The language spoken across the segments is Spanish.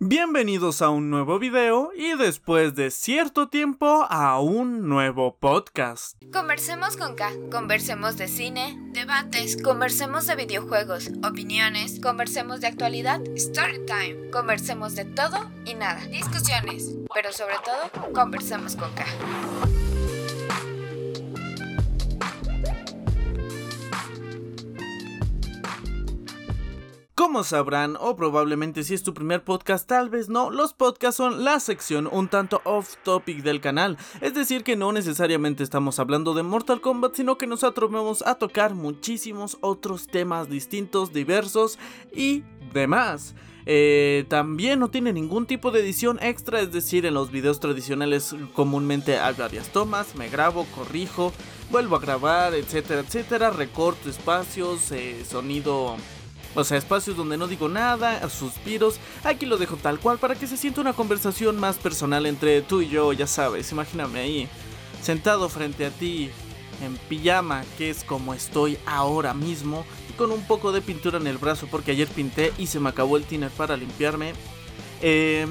Bienvenidos a un nuevo video y después de cierto tiempo a un nuevo podcast. Conversemos con K, conversemos de cine, debates, conversemos de videojuegos, opiniones, conversemos de actualidad, story time, conversemos de todo y nada, discusiones, pero sobre todo, conversemos con K. Como sabrán, o probablemente si es tu primer podcast, tal vez no, los podcasts son la sección un tanto off topic del canal. Es decir, que no necesariamente estamos hablando de Mortal Kombat, sino que nos atrevemos a tocar muchísimos otros temas distintos, diversos y demás. Eh, también no tiene ningún tipo de edición extra, es decir, en los videos tradicionales comúnmente hay varias tomas, me grabo, corrijo, vuelvo a grabar, etcétera, etcétera, recorto espacios, eh, sonido o sea, espacios donde no digo nada, suspiros. Aquí lo dejo tal cual para que se sienta una conversación más personal entre tú y yo, ya sabes. Imagíname ahí, sentado frente a ti, en pijama, que es como estoy ahora mismo, y con un poco de pintura en el brazo porque ayer pinté y se me acabó el tiner para limpiarme. Eh,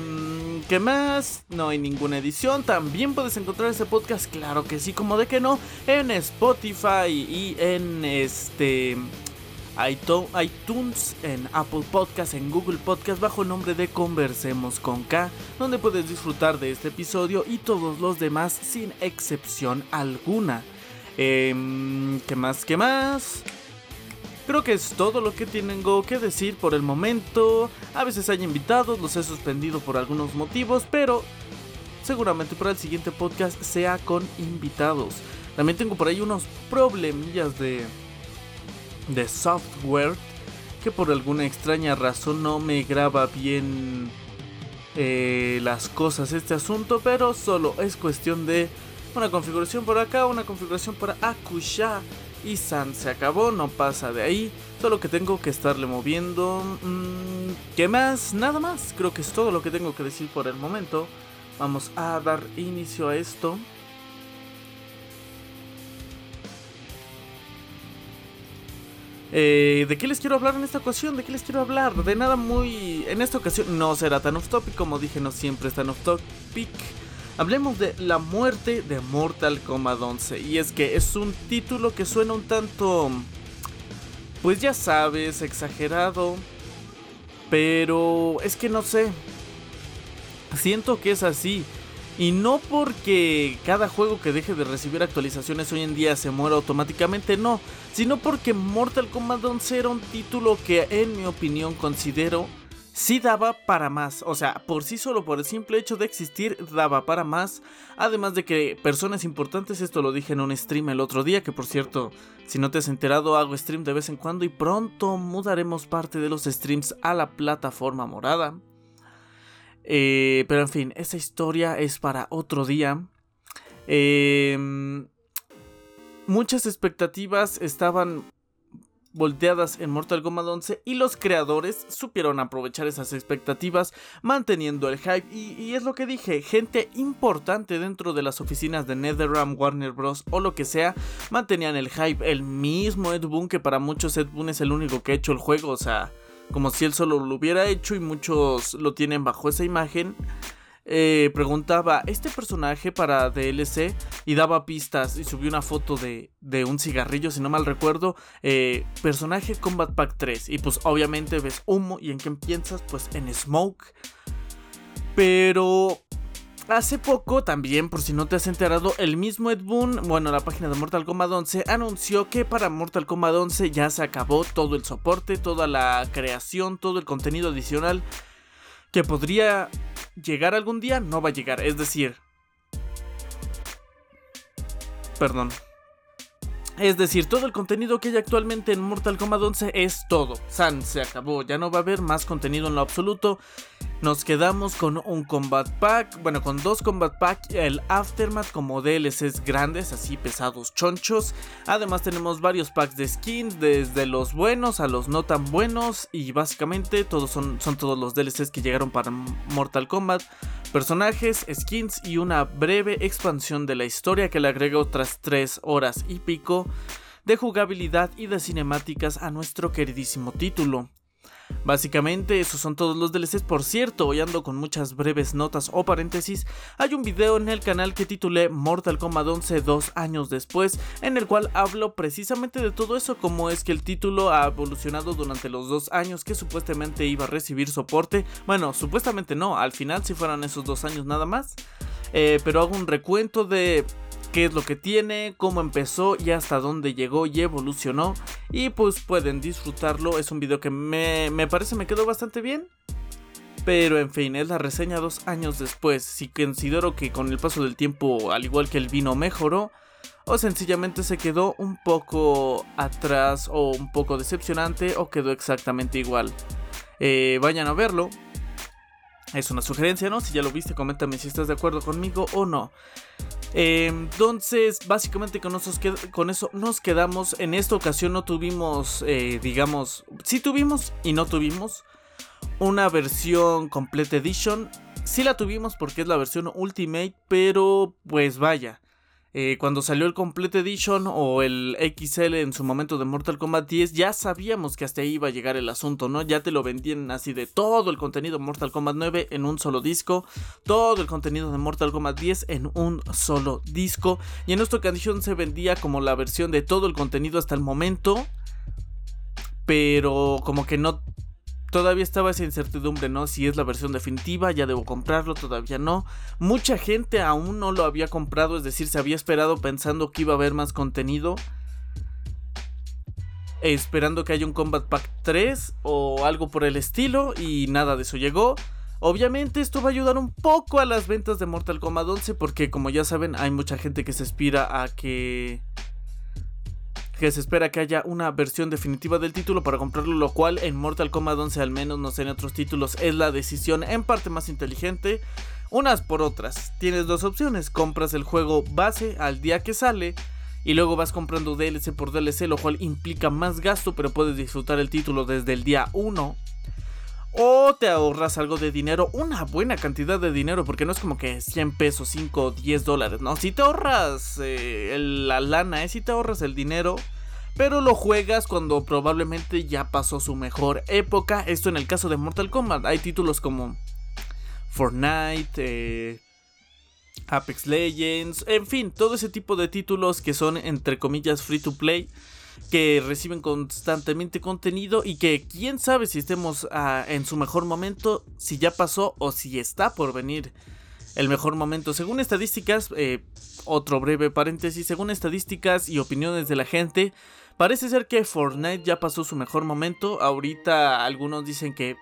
¿Qué más? No hay ninguna edición. También puedes encontrar ese podcast, claro que sí, como de que no, en Spotify y en este iTunes, en Apple Podcast, en Google Podcast bajo el nombre de Conversemos con K, donde puedes disfrutar de este episodio y todos los demás sin excepción alguna. Em, ¿Qué más? ¿Qué más? Creo que es todo lo que tengo que decir por el momento. A veces hay invitados, los he suspendido por algunos motivos, pero seguramente para el siguiente podcast sea con invitados. También tengo por ahí unos problemillas de de software que por alguna extraña razón no me graba bien eh, las cosas este asunto, pero solo es cuestión de una configuración por acá, una configuración para Akusha y San se acabó, no pasa de ahí, solo que tengo que estarle moviendo. Mm, ¿Qué más? Nada más, creo que es todo lo que tengo que decir por el momento. Vamos a dar inicio a esto. Eh, ¿De qué les quiero hablar en esta ocasión? ¿De qué les quiero hablar? De nada muy... En esta ocasión no será tan off topic, como dije, no siempre es tan off topic. Hablemos de la muerte de Mortal Kombat 11. Y es que es un título que suena un tanto... Pues ya sabes, exagerado. Pero es que no sé. Siento que es así. Y no porque cada juego que deje de recibir actualizaciones hoy en día se muera automáticamente, no, sino porque Mortal Kombat 11 era un título que en mi opinión considero sí daba para más, o sea, por sí solo por el simple hecho de existir daba para más, además de que personas importantes, esto lo dije en un stream el otro día, que por cierto, si no te has enterado hago stream de vez en cuando y pronto mudaremos parte de los streams a la plataforma morada. Eh, pero en fin, esa historia es para otro día. Em, muchas expectativas estaban volteadas en Mortal Kombat 11 y los creadores supieron aprovechar esas expectativas manteniendo el hype. Y, es lo que dije, gente importante dentro de las oficinas de NetherRealm, Warner Bros. o lo que sea, mantenían el hype, el mismo Ed Boon que para muchos Ed Boon es el único que ha hecho el juego, o sea, como si él solo lo hubiera hecho y muchos lo tienen bajo esa imagen. Eh, preguntaba, ¿este personaje para DLC? Y daba pistas y subió una foto de, de un cigarrillo, si no mal recuerdo. Eh, personaje Combat Pack 3. Y pues obviamente ves humo y en qué piensas, pues en Smoke. Pero Hace poco, también por si no te has enterado, el mismo Ed Boon, bueno, la página de Mortal Kombat 11, anunció que para Mortal Kombat 11 ya se acabó todo el soporte, toda la creación, todo el contenido adicional que podría llegar algún día, no va a llegar. Es decir... Perdón. Es decir, todo el contenido que hay actualmente en Mortal Kombat 11 es todo. San se acabó, ya no va a haber más contenido en lo absoluto. Nos quedamos con un combat pack, bueno, con dos combat pack, el aftermath como DLCs grandes, así pesados, chonchos. Además tenemos varios packs de skins, desde los buenos a los no tan buenos y básicamente todos son, son todos los DLCs que llegaron para Mortal Kombat. Personajes, skins y una breve expansión de la historia que le agrega otras 3 horas y pico de jugabilidad y de cinemáticas a nuestro queridísimo título. Básicamente, esos son todos los DLCs. Por cierto, hoy ando con muchas breves notas o paréntesis. Hay un video en el canal que titulé Mortal Kombat 11 dos años después, en el cual hablo precisamente de todo eso, como es que el título ha evolucionado durante los dos años que supuestamente iba a recibir soporte. Bueno, supuestamente no, al final si fueran esos dos años nada más. Eh, pero hago un recuento de qué es lo que tiene, cómo empezó y hasta dónde llegó y evolucionó. Y pues pueden disfrutarlo. Es un video que me, me parece me quedó bastante bien. Pero en fin, es la reseña dos años después. Si considero que con el paso del tiempo, al igual que el vino, mejoró. O sencillamente se quedó un poco atrás o un poco decepcionante o quedó exactamente igual. Eh, vayan a verlo. Es una sugerencia, ¿no? Si ya lo viste, coméntame si estás de acuerdo conmigo o no. entonces, básicamente con, con, eso nos quedamos. En esta ocasión no tuvimos, eh, digamos, sí tuvimos y no tuvimos una versión Complete Edition. Sí la tuvimos porque es la versión Ultimate, pero pues vaya. Eh, cuando salió el Complete Edition o el XL en su momento de Mortal Kombat 10, ya sabíamos que hasta ahí iba a llegar el asunto, ¿no? Ya te lo vendían así de todo el contenido Mortal Kombat 9 en un solo disco, todo el contenido de Mortal Kombat 10 en un solo disco, y en esta ocasión se vendía como la versión de todo el contenido hasta el momento, pero como que no Todavía estaba esa incertidumbre, ¿no? Si es la versión definitiva, ya debo comprarlo, todavía no. Mucha gente aún no lo había comprado, es decir, se había esperado pensando que iba a haber más contenido. Esperando que haya un Combat Pack 3 o algo por el estilo y nada de eso llegó. Obviamente esto va a ayudar un poco a las ventas de Mortal Kombat 11 porque como ya saben hay mucha gente que se aspira a que que se espera que haya una versión definitiva del título para comprarlo, lo cual en Mortal Kombat 11 al menos no sé en otros títulos es la decisión en parte más inteligente. Unas por otras, tienes dos opciones, compras el juego base al día que sale y luego vas comprando DLC por DLC, lo cual implica más gasto, pero puedes disfrutar el título desde el día 1. O te ahorras algo de dinero, una buena cantidad de dinero, porque no es como que 100 pesos, 5 o 10 dólares, no. Si te ahorras eh, la lana, eh, si te ahorras el dinero, pero lo juegas cuando probablemente ya pasó su mejor época. Esto en el caso de Mortal Kombat. Hay títulos como Fortnite, eh, Apex Legends, en fin, todo ese tipo de títulos que son entre comillas free to play que reciben constantemente contenido y que quién sabe si estemos ah, en su mejor momento, si ya pasó o si está por venir el mejor momento. Según estadísticas, eh, otro breve paréntesis, según estadísticas y opiniones de la gente, parece ser que Fortnite ya pasó su mejor momento. Ahorita algunos dicen que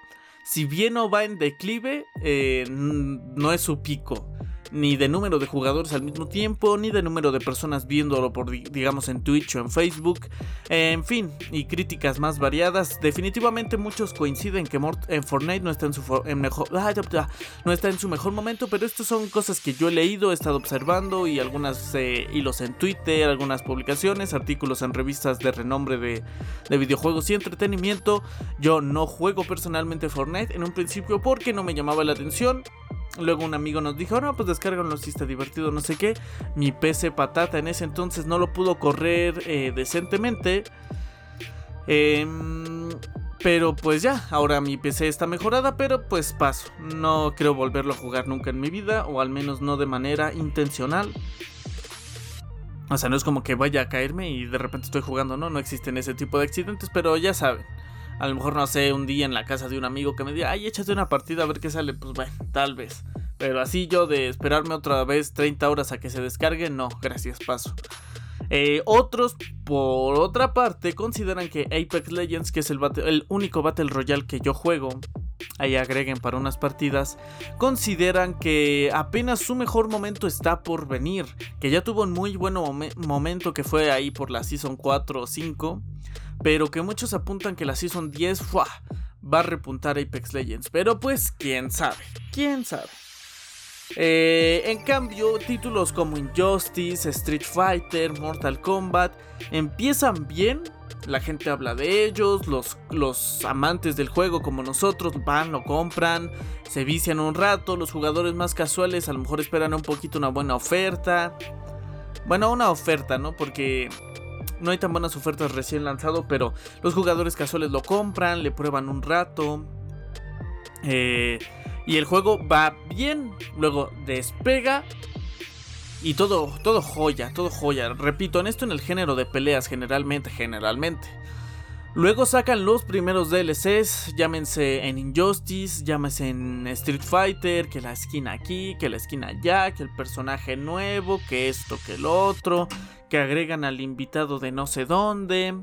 si bien no va en declive, eh, no es su pico ni de número de jugadores al mismo tiempo, ni de número de personas viéndolo por, digamos, en Twitch o en Facebook. En fin, y críticas más variadas. Definitivamente muchos coinciden que en Fortnite no está en su, mejor, no está en su mejor momento, pero estas son cosas que yo he leído, he estado observando y algunas eh, hilos en Twitter, algunas publicaciones, artículos en revistas de renombre de, de videojuegos y entretenimiento. Yo no juego personalmente Fortnite en un principio porque no me llamaba la atención. Luego un amigo nos dijo, no, pues descárganlo si está divertido, no sé qué. Mi PC patata en ese entonces no lo pudo correr eh, decentemente. Em, pero pues ya, ahora mi PC está mejorada, pero pues paso. No creo volverlo a jugar nunca en mi vida, o al menos no de manera intencional. O sea, no es como que vaya a caerme y de repente estoy jugando, no, no existen ese tipo de accidentes, pero ya saben. A lo mejor, no sé, un día en la casa de un amigo que me diga, ay, échate una partida a ver qué sale. Pues bueno, tal vez. Pero así yo de esperarme otra vez 30 horas a que se descargue, no, gracias, paso. Eh, otros, por otra parte, consideran que Apex Legends, que es el, el único Battle Royale que yo juego, ahí agreguen para unas partidas, consideran que apenas su mejor momento está por venir, que ya tuvo un muy buen momento que fue ahí por la Season 4 o 5, pero que muchos apuntan que la Season 10 va a repuntar Apex Legends, pero pues quién sabe, quién sabe. Eh, en cambio, títulos como Injustice, Street Fighter, Mortal Kombat empiezan bien. La gente habla de ellos, los, los amantes del juego como nosotros van, lo compran, se vician un rato, los jugadores más casuales a lo mejor esperan un poquito una buena oferta. Bueno, una oferta, ¿no? Porque no hay tan buenas ofertas recién lanzado, pero los jugadores casuales lo compran, le prueban un rato. Eh, y el juego va bien, luego despega y todo, todo joya, todo joya. Repito, en esto en el género de peleas generalmente, generalmente. Luego sacan los primeros DLCs, llámense en Injustice, llámense en Street Fighter, que la esquina aquí, que la esquina allá, que el personaje nuevo, que esto, que el otro, que agregan al invitado de no sé dónde,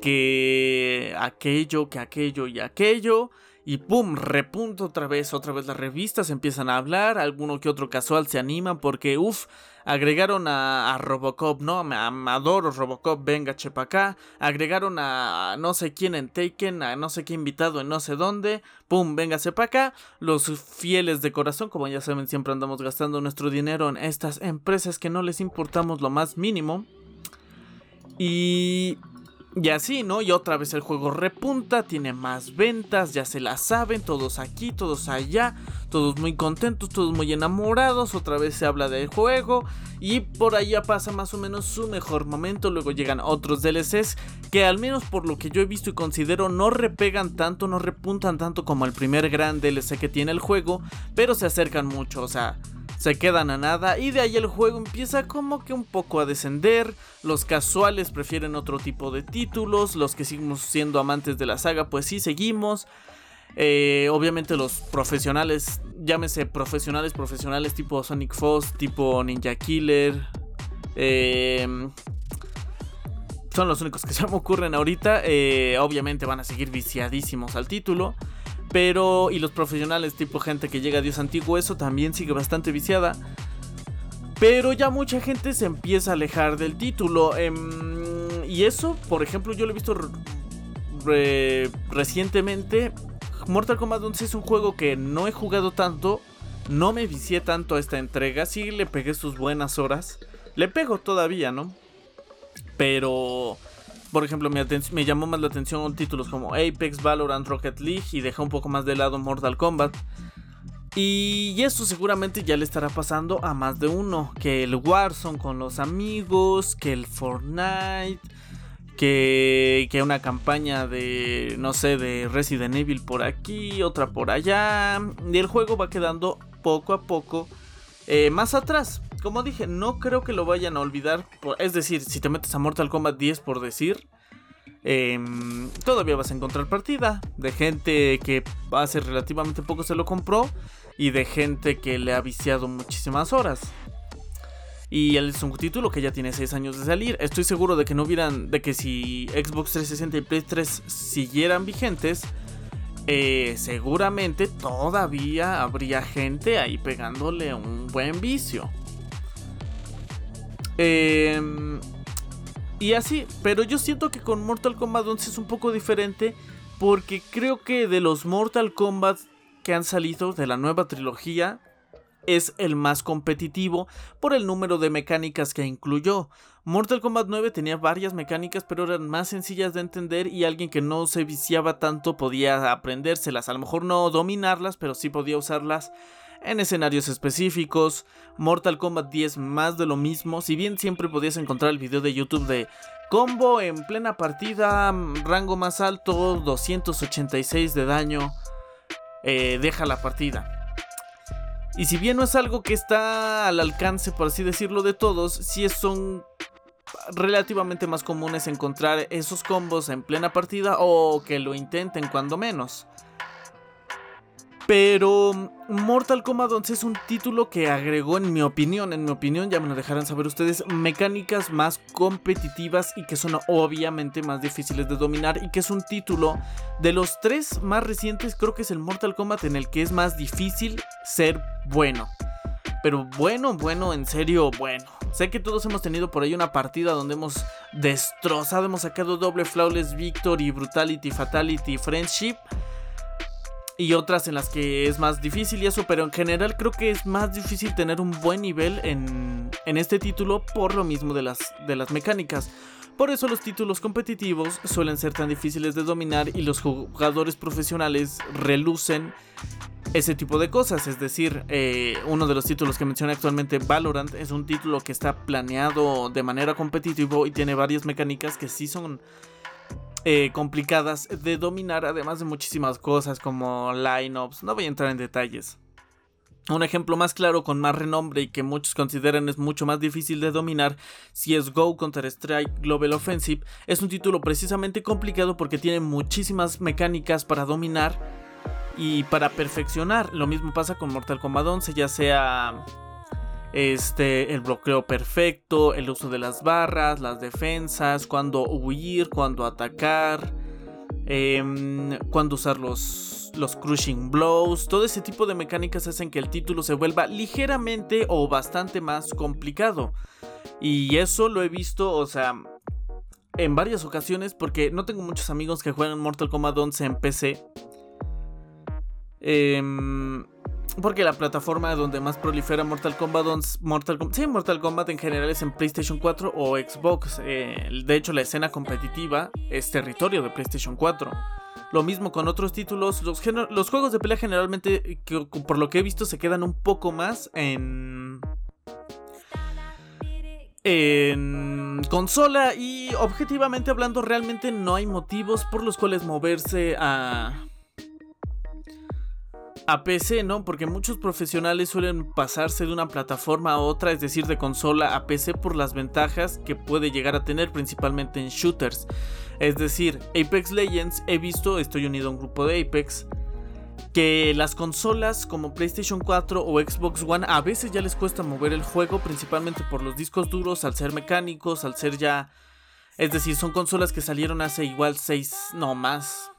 que aquello, que aquello y aquello. Y pum, repunto otra vez, otra vez las revistas empiezan a hablar, alguno que otro casual se anima porque, uff, agregaron a, Robocop, ¿no? Me, adoro Robocop, venga, chepa acá. Agregaron a, no sé quién en Taken, a no sé qué invitado en no sé dónde. Pum, venga, para acá. Los fieles de corazón, como ya saben, siempre andamos gastando nuestro dinero en estas empresas que no les importamos lo más mínimo. Y y así, ¿no? Y otra vez el juego repunta, tiene más ventas, ya se la saben, todos aquí, todos allá, todos muy contentos, todos muy enamorados, otra vez se habla del juego y por allá pasa más o menos su mejor momento, luego llegan otros DLCs que al menos por lo que yo he visto y considero no repegan tanto, no repuntan tanto como el primer gran DLC que tiene el juego, pero se acercan mucho, o sea se quedan a nada y de ahí el juego empieza como que un poco a descender. Los casuales prefieren otro tipo de títulos, los que seguimos siendo amantes de la saga pues sí seguimos. Eh, obviamente los profesionales, llámese profesionales, profesionales tipo Sonic Foss, tipo Ninja Killer. Eh, son los únicos que se me ocurren ahorita. Eh, obviamente van a seguir viciadísimos al título. Pero, y los profesionales, tipo gente que llega a Dios antiguo, eso también sigue bastante viciada. Pero ya mucha gente se empieza a alejar del título. Em, y eso, por ejemplo, yo lo he visto recientemente. Mortal Kombat 11 es un juego que no he jugado tanto. No me vicié tanto a esta entrega. Sí le pegué sus buenas horas. Le pego todavía, ¿no? Pero por ejemplo, me, llamó más la atención títulos como Apex, Valorant, Rocket League y dejó un poco más de lado Mortal Kombat. Y eso seguramente ya le estará pasando a más de uno. Que el Warzone con los amigos, que el Fortnite, que, que una campaña de, no sé, de Resident Evil por aquí, otra por allá. Y el juego va quedando poco a poco eh, más atrás como dije, no creo que lo vayan a olvidar. es decir, si te metes a Mortal Kombat 10 por decir, em, todavía vas a encontrar partida de gente que hace relativamente poco se lo compró y de gente que le ha viciado muchísimas horas. Y es un título que ya tiene 6 años de salir. Estoy seguro de que no hubieran, de que si Xbox 360 y Play 3 siguieran vigentes, eh, seguramente todavía habría gente ahí pegándole un buen vicio. Em, y así, pero yo siento que con Mortal Kombat 11 es un poco diferente porque creo que de los Mortal Kombat que han salido de la nueva trilogía es el más competitivo por el número de mecánicas que incluyó. Mortal Kombat 9 tenía varias mecánicas pero eran más sencillas de entender y alguien que no se viciaba tanto podía aprendérselas, a lo mejor no dominarlas pero sí podía usarlas en escenarios específicos. Mortal Kombat 10 más de lo mismo, si bien siempre podías encontrar el video de YouTube de combo en plena partida, rango más alto, 286 de daño, eh, deja la partida. Y si bien no es algo que está al alcance, por así decirlo, de todos, sí son relativamente más comunes encontrar esos combos en plena partida o que lo intenten cuando menos. Pero Mortal Kombat 11 es un título que agregó, en mi opinión, en mi opinión, ya me lo dejarán saber ustedes, mecánicas más competitivas y que son obviamente más difíciles de dominar y que es un título de los tres más recientes, creo que es el Mortal Kombat en el que es más difícil ser bueno. Pero bueno, bueno, en serio, bueno. Sé que todos hemos tenido por ahí una partida donde hemos destrozado, hemos sacado doble flawless victory, brutality, fatality, friendship y otras en las que es más difícil y eso, pero en general creo que es más difícil tener un buen nivel en, en este título por lo mismo de las, de las mecánicas. Por eso los títulos competitivos suelen ser tan difíciles de dominar y los jugadores profesionales relucen ese tipo de cosas. Es decir, eh, uno de los títulos que mencioné actualmente, Valorant, es un título que está planeado de manera competitiva y tiene varias mecánicas que sí son eh, complicadas de dominar, además de muchísimas cosas como lineups. No voy a entrar en detalles. Un ejemplo más claro con más renombre y que muchos consideran es mucho más difícil de dominar, CSGO Counter-Strike Global Offensive, es un título precisamente complicado porque tiene muchísimas mecánicas para dominar y para perfeccionar. Lo mismo pasa con Mortal Kombat 11, ya sea este, el bloqueo perfecto, el uso de las barras, las defensas, cuándo huir, cuándo atacar, eh, cuándo usar los los crushing blows, todo ese tipo de mecánicas hacen que el título se vuelva ligeramente o bastante más complicado. Y eso lo he visto, o sea, en varias ocasiones porque no tengo muchos amigos que juegan Mortal Kombat 11 en PC. Em, porque la plataforma donde más prolifera Mortal Kombat, 11, Mortal, sí, Mortal Kombat en general es en PlayStation 4 o Xbox. Eh, de hecho, la escena competitiva es territorio de PlayStation 4. Lo mismo con otros títulos. Los, los juegos de pelea generalmente, por lo que he visto, se quedan un poco más en en consola y objetivamente hablando realmente no hay motivos por los cuales moverse a a PC, ¿no? Porque muchos profesionales suelen pasarse de una plataforma a otra, es decir, de consola a PC por las ventajas que puede llegar a tener principalmente en shooters. Es decir, Apex Legends, he visto, estoy unido a un grupo de Apex, que las consolas como PlayStation 4 o Xbox One a veces ya les cuesta mover el juego, principalmente por los discos duros, al ser mecánicos, al ser ya... Es decir, son consolas que salieron hace igual 6, no más,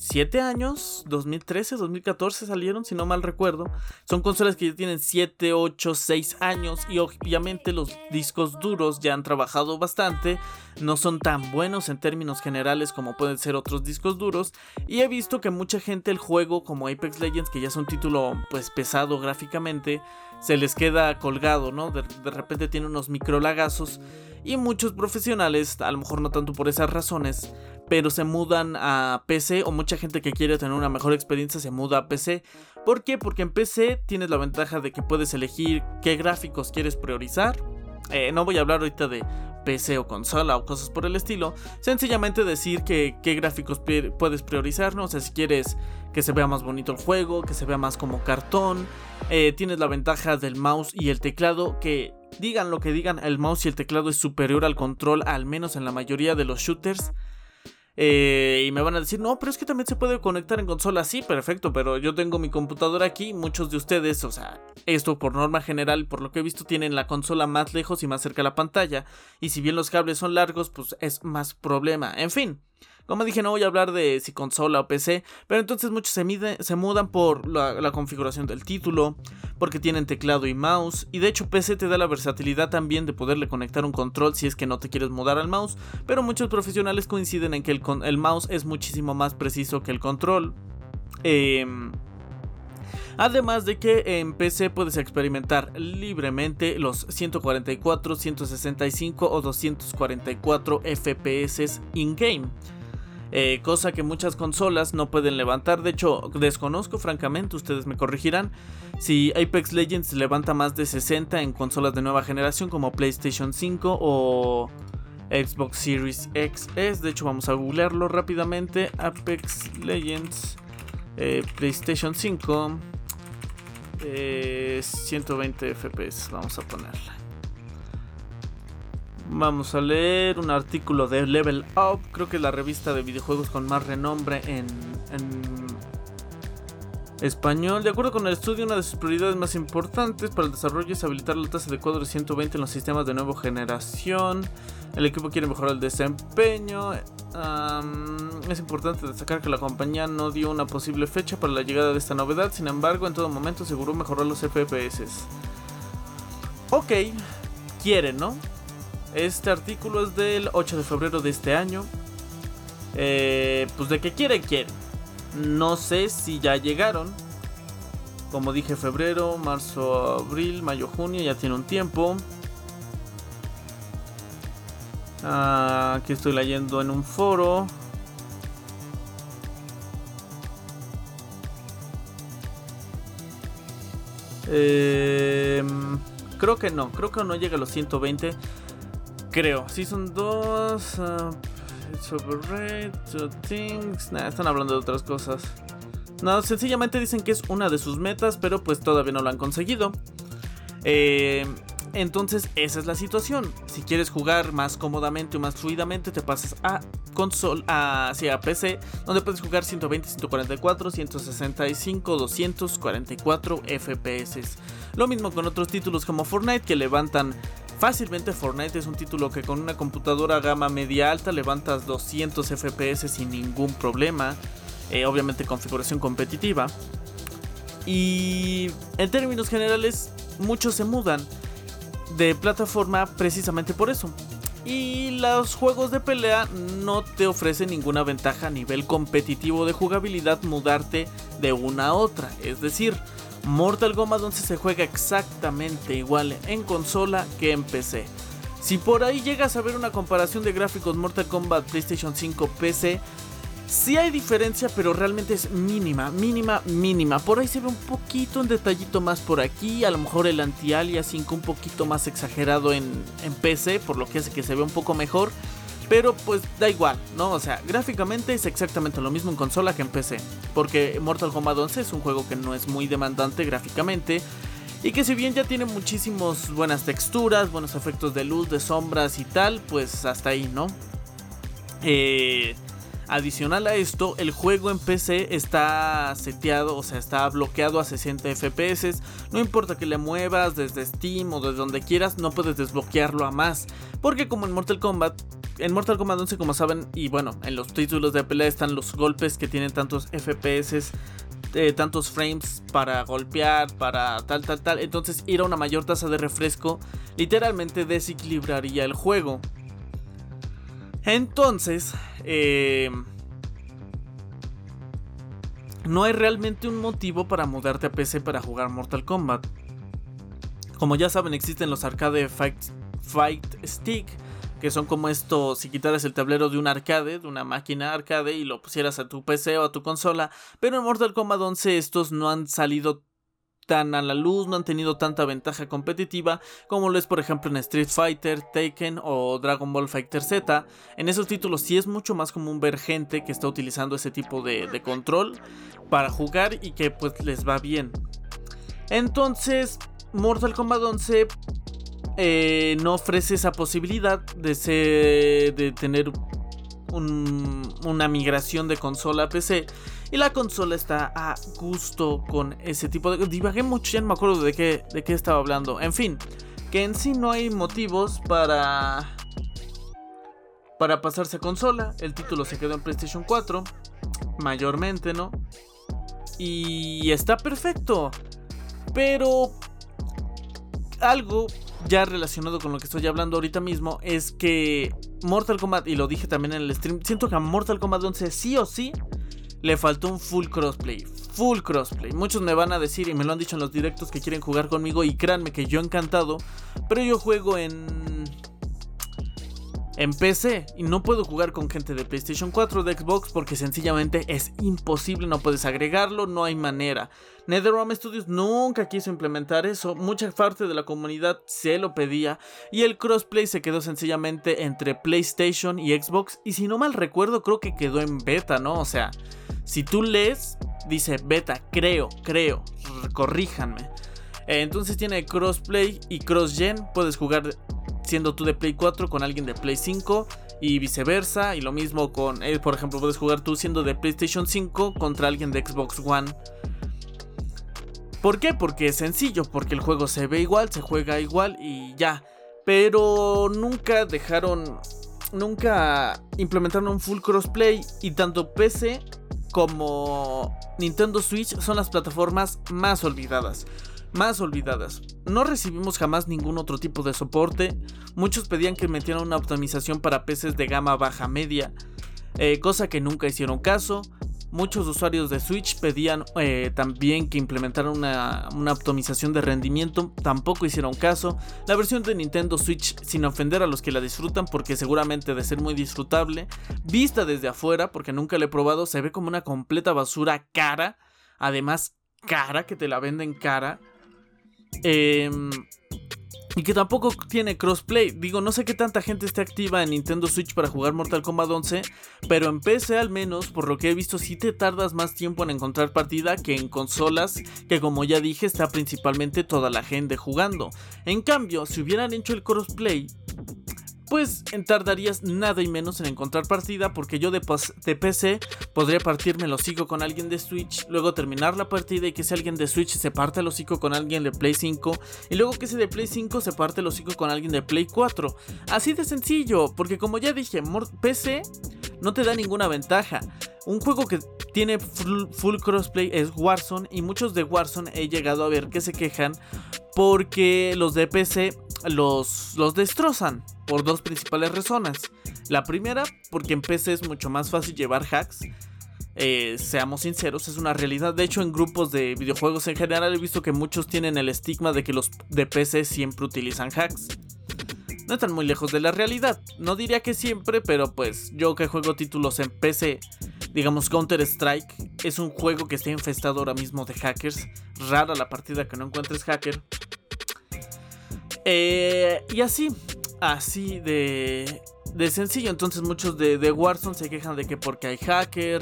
7 años, 2013, 2014 salieron, si no mal recuerdo. Son consolas que ya tienen 7, 8, 6 años y obviamente los discos duros ya han trabajado bastante. No son tan buenos en términos generales como pueden ser otros discos duros. Y he visto que mucha gente el juego como Apex Legends, que ya es un título pues pesado gráficamente, se les queda colgado, ¿no? De, de repente tiene unos microlagazos. Y muchos profesionales, a lo mejor no tanto por esas razones, pero se mudan a PC o mucha gente que quiere tener una mejor experiencia se muda a PC. ¿Por qué? Porque en PC tienes la ventaja de que puedes elegir qué gráficos quieres priorizar. Eh, no voy a hablar ahorita de PC o consola o cosas por el estilo. Sencillamente decir que qué gráficos puedes priorizar, ¿no? O sea, si quieres que se vea más bonito el juego, que se vea más como cartón. Eh, tienes la ventaja del mouse y el teclado que digan lo que digan, el mouse y el teclado es superior al control, al menos en la mayoría de los shooters. Eh, y me van a decir, no, pero es que también se puede conectar en consola. Sí, perfecto, pero yo tengo mi computadora aquí. Muchos de ustedes, o sea, esto por norma general, por lo que he visto, tienen la consola más lejos y más cerca de la pantalla. Y si bien los cables son largos, pues es más problema. En fin. Como dije, no voy a hablar de si consola o PC, pero entonces muchos se, se mudan por la, configuración del título, porque tienen teclado y mouse, y de hecho PC te da la versatilidad también de poderle conectar un control si es que no te quieres mudar al mouse, pero muchos profesionales coinciden en que el, el mouse es muchísimo más preciso que el control. Em, además de que en PC puedes experimentar libremente los 144, 165 o 244 FPS in-game. Eh, cosa que muchas consolas no pueden levantar. De hecho, desconozco francamente, ustedes me corregirán, si Apex Legends levanta más de 60 en consolas de nueva generación como PlayStation 5 o Xbox Series X. De hecho, vamos a googlearlo rápidamente. Apex Legends, eh, PlayStation 5, 120 FPS, vamos a ponerla. Vamos a leer un artículo de Level Up, creo que es la revista de videojuegos con más renombre en, español. De acuerdo con el estudio, una de sus prioridades más importantes para el desarrollo es habilitar la tasa de cuadro de 120 en los sistemas de nueva generación. El equipo quiere mejorar el desempeño. es importante destacar que la compañía no dio una posible fecha para la llegada de esta novedad, sin embargo, en todo momento aseguró mejorar los FPS. Ok, quieren, ¿no? Este artículo es del 8 de febrero de este año. Eh, pues de que quiere, quiere. No sé si ya llegaron. Como dije, febrero, marzo, abril, mayo, junio, ya tiene un tiempo. Ah, aquí estoy leyendo en un foro. Eh, creo que no, creo que no llega a los 120. Creo, Season 2. Uh, it's overrated, things. Nah, están hablando de otras cosas. No, sencillamente dicen que es una de sus metas, pero pues todavía no lo han conseguido. Eh, entonces esa es la situación. Si quieres jugar más cómodamente o más fluidamente, te pasas a consola, hacia PC, donde puedes jugar 120, 144, 165, 244 FPS. Lo mismo con otros títulos como Fortnite que levantan fácilmente. Fortnite es un título que con una computadora gama media alta levantas 200 FPS sin ningún problema. Eh, obviamente configuración competitiva. Y en términos generales, muchos se mudan de plataforma precisamente por eso. Y los juegos de pelea no te ofrecen ninguna ventaja a nivel competitivo de jugabilidad mudarte de una a otra. Es decir, Mortal Kombat 11 se juega exactamente igual en consola que en PC. Si por ahí llegas a ver una comparación de gráficos Mortal Kombat PlayStation 5 PC, Sí hay diferencia, pero realmente es mínima, mínima, mínima. Por ahí se ve un poquito, un detallito más por aquí. A lo mejor el anti-aliasing un poquito más exagerado en, en PC, por lo que hace que se vea un poco mejor. Pero pues da igual, ¿no? O sea, gráficamente es exactamente lo mismo en consola que en PC. Porque Mortal Kombat 11 es un juego que no es muy demandante gráficamente. Y que si bien ya tiene muchísimas buenas texturas, buenos efectos de luz, de sombras y tal, pues hasta ahí, ¿no? Eh, Adicional a esto, el juego en PC está seteado, o sea, está bloqueado a 60 FPS. No importa que le muevas desde Steam o desde donde quieras, no puedes desbloquearlo a más. Porque como en Mortal Kombat, en Mortal Kombat 11, como saben, y bueno, en los títulos de pelea están los golpes que tienen tantos FPS eh, tantos frames para golpear, para tal, tal, tal. Entonces ir a una mayor tasa de refresco literalmente desequilibraría el juego. Entonces, eh, no hay realmente un motivo para mudarte a PC para jugar Mortal Kombat. Como ya saben, existen los arcade Fight, Fight Stick, que son como esto, si quitaras el tablero de un arcade, de una máquina arcade, y lo pusieras a tu PC o a tu consola. Pero en Mortal Kombat 11 estos no han salido tan a la luz, no han tenido tanta ventaja competitiva como lo es por ejemplo en Street Fighter, Taken o Dragon Ball Fighter Z. En esos títulos sí es mucho más común ver gente que está utilizando ese tipo de, control para jugar y que pues les va bien. Entonces, Mortal Kombat 11 eh, no ofrece esa posibilidad de, ser, de tener una migración de consola a PC. Y la consola está a gusto con ese tipo de... Divagué mucho, ya no me acuerdo de qué, de qué estaba hablando. En fin, que en sí no hay motivos para... Para pasarse a consola. El título se quedó en PlayStation 4. Mayormente, ¿no? Y está perfecto. Pero... Algo ya relacionado con lo que estoy hablando ahorita mismo es que Mortal Kombat, y lo dije también en el stream, siento que a Mortal Kombat 11 sí o sí le faltó un full crossplay. Full crossplay. Muchos me van a decir y me lo han dicho en los directos que quieren jugar conmigo y créanme que yo encantado, pero yo juego en en PC y no puedo jugar con gente de PlayStation 4 de Xbox porque sencillamente es imposible, no puedes agregarlo, no hay manera. NetherRealm Studios nunca quiso implementar eso, mucha parte de la comunidad se lo pedía y el crossplay se quedó sencillamente entre PlayStation y Xbox y si no mal recuerdo creo que quedó en beta, ¿no? O sea, si tú lees dice beta, creo, creo, corríjanme. Entonces tiene crossplay y crossgen, puedes jugar siendo tú de Play 4 con alguien de Play 5 y viceversa. Y lo mismo con, eh, por ejemplo, puedes jugar tú siendo de PlayStation 5 contra alguien de Xbox One. ¿Por qué? Porque es sencillo, porque el juego se ve igual, se juega igual y ya. Pero nunca dejaron, nunca implementaron un full crossplay y tanto PC como Nintendo Switch son las plataformas más olvidadas más olvidadas. No recibimos jamás ningún otro tipo de soporte. Muchos pedían que metieran una optimización para PCs de gama baja media, eh, cosa que nunca hicieron caso. Muchos usuarios de Switch pedían eh, también que implementaran una, una, optimización de rendimiento, tampoco hicieron caso. La versión de Nintendo Switch, sin ofender a los que la disfrutan, porque seguramente de ser muy disfrutable, vista desde afuera, porque nunca la he probado, se ve como una completa basura cara, además cara, que te la venden cara. Eh, y que tampoco tiene crossplay. Digo, no sé qué tanta gente esté activa en Nintendo Switch para jugar Mortal Kombat 11, pero en PC al menos, por lo que he visto, sí te tardas más tiempo en encontrar partida que en consolas, que como ya dije está principalmente toda la gente jugando. En cambio, si hubieran hecho el crossplay, pues tardarías nada y menos en encontrar partida porque yo de, PC podría partirme el hocico con alguien de Switch, luego terminar la partida y que ese alguien de Switch se parte el hocico con alguien de Play 5 y luego que ese de Play 5 se parte el hocico con alguien de Play 4. Así de sencillo, porque como ya dije, PC no te da ninguna ventaja. Un juego que tiene full, crossplay es Warzone y muchos de Warzone he llegado a ver que se quejan porque los de PC los, los destrozan por dos principales razones. La primera, porque en PC es mucho más fácil llevar hacks. Eh, seamos sinceros, es una realidad. De hecho, en grupos de videojuegos en general he visto que muchos tienen el estigma de que los de PC siempre utilizan hacks. No están muy lejos de la realidad. No diría que siempre, pero pues yo que juego títulos en PC, digamos Counter Strike, es un juego que está infestado ahora mismo de hackers. Rara la partida que no encuentres hacker. Eh, y así, así de, de sencillo. Entonces muchos de, de, Warzone se quejan de que porque hay hacker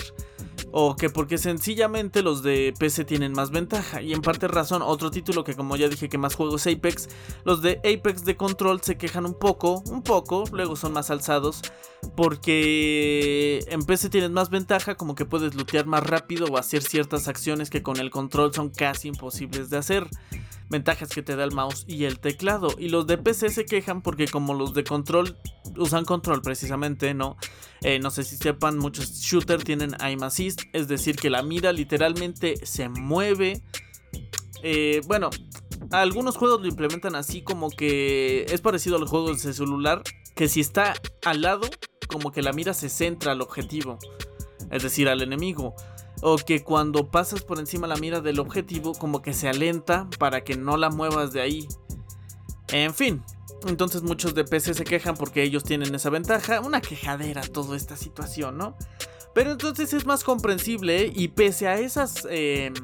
o que porque sencillamente los de PC tienen más ventaja. Y en parte razón, otro título que como ya dije que más juego es Apex, los de Apex de Control se quejan un poco, un poco, luego son más alzados. Porque en PC tienes más ventaja, como que puedes lootear más rápido o hacer ciertas acciones que con el control son casi imposibles de hacer ventajas que te da el mouse y el teclado. Y los de PC se quejan porque como los de control usan control precisamente, ¿no? Eh, no sé si sepan, muchos shooters tienen aim assist, es decir, que la mira literalmente se mueve. Eh, bueno, algunos juegos lo implementan así como que es parecido a los juegos de celular, que si está al lado, como que la mira se centra al objetivo, es decir, al enemigo o que cuando pasas por encima la mira del objetivo como que se alenta para que no la muevas de ahí. En fin, entonces muchos de PC se quejan porque ellos tienen esa ventaja, una quejadera toda esta situación, ¿no? Pero entonces es más comprensible y pese a esas em,